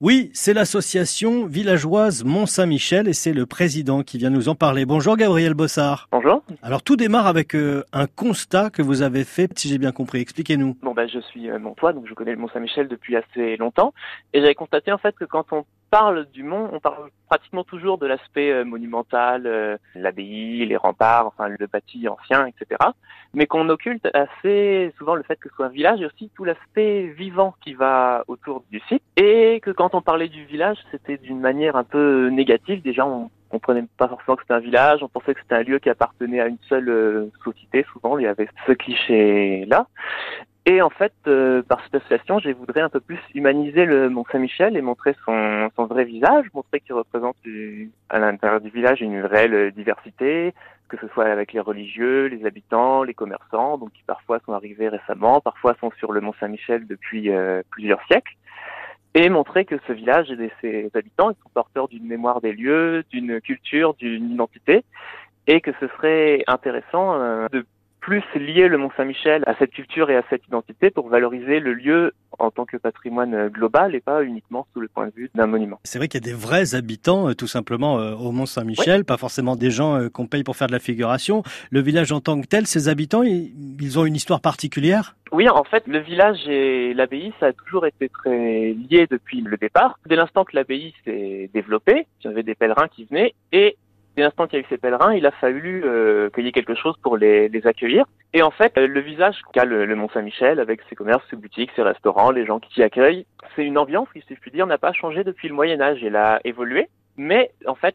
Oui, c'est l'association villageoise Mont-Saint-Michel et c'est le président qui vient nous en parler. Bonjour Gabriel Bossard. Bonjour. Alors tout démarre avec euh, un constat que vous avez fait, si j'ai bien compris. Expliquez-nous. Bon ben je suis euh, Montois, donc je connais le Mont-Saint-Michel depuis assez longtemps et j'avais constaté en fait que quand on parle du mont, on parle pratiquement toujours de l'aspect euh, monumental, euh, l'abbaye, les remparts, enfin le bâti ancien, etc. Mais qu'on occulte assez souvent le fait que ce soit un village et aussi tout l'aspect vivant qui va autour du site. Et que quand on parlait du village, c'était d'une manière un peu négative. Déjà, on comprenait pas forcément que c'était un village, on pensait que c'était un lieu qui appartenait à une seule euh, société. Souvent, il y avait ce cliché-là. Et en fait, euh, par cette association, je voudrais un peu plus humaniser le Mont Saint-Michel et montrer son, son vrai visage, montrer qu'il représente à l'intérieur du village une réelle diversité, que ce soit avec les religieux, les habitants, les commerçants, donc qui parfois sont arrivés récemment, parfois sont sur le Mont Saint-Michel depuis euh, plusieurs siècles, et montrer que ce village et ses habitants ils sont porteurs d'une mémoire des lieux, d'une culture, d'une identité, et que ce serait intéressant euh, de plus lier le Mont Saint-Michel à cette culture et à cette identité pour valoriser le lieu en tant que patrimoine global et pas uniquement sous le point de vue d'un monument. C'est vrai qu'il y a des vrais habitants euh, tout simplement euh, au Mont Saint-Michel, pas forcément des gens euh, qu'on paye pour faire de la figuration. Le village en tant que tel, ces habitants, ils ont une histoire particulière? Oui, en fait, le village et l'abbaye, ça a toujours été très lié depuis le départ. Dès l'instant que l'abbaye s'est développée, il y avait des pèlerins qui venaient et dès l'instant qu'il y a eu ces pèlerins, il a fallu euh, qu'il y ait quelque chose pour les, accueillir. Et en fait, le visage qu'a le, le Mont-Saint-Michel, avec ses commerces, ses boutiques, ses restaurants, les gens qui y accueillent, c'est une ambiance qui, si je puis dire, n'a pas changé depuis le Moyen Âge. Elle a évolué. Mais en fait,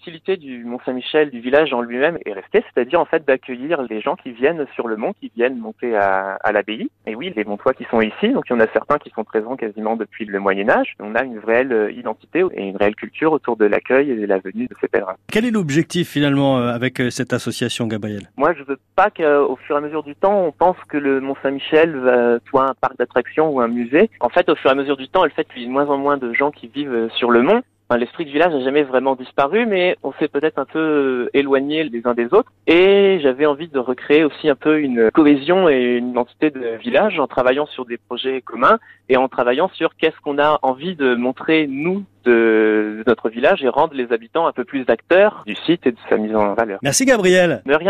l'utilité du Mont Saint-Michel, du village en lui-même, est restée, c'est-à-dire en fait d'accueillir les gens qui viennent sur le mont, qui viennent monter à, à l'abbaye. Et oui, les Montois qui sont ici, donc il y en a certains qui sont présents quasiment depuis le Moyen Âge. On a une réelle euh, identité et une réelle culture autour de l'accueil et de la venue de ces pèlerins. Quel est l'objectif finalement euh, avec euh, cette association, Gabriel? Moi, je veux pas qu'au fur et à mesure du temps, on pense que le Mont Saint-Michel soit un parc d'attractions ou un musée. En fait, au fur et à mesure du temps, le fait qu'il y ait de moins en moins de gens qui vivent sur le mont, L'esprit de village n'a jamais vraiment disparu, mais on s'est peut-être un peu euh, éloigné les uns des autres. Et j'avais envie de recréer aussi un peu une cohésion et une identité de village en travaillant sur des projets communs et en travaillant sur qu'est-ce qu'on a envie de montrer nous de notre village et rendre les habitants un peu plus acteurs du site et de sa mise en valeur. Merci Gabriel. De rien.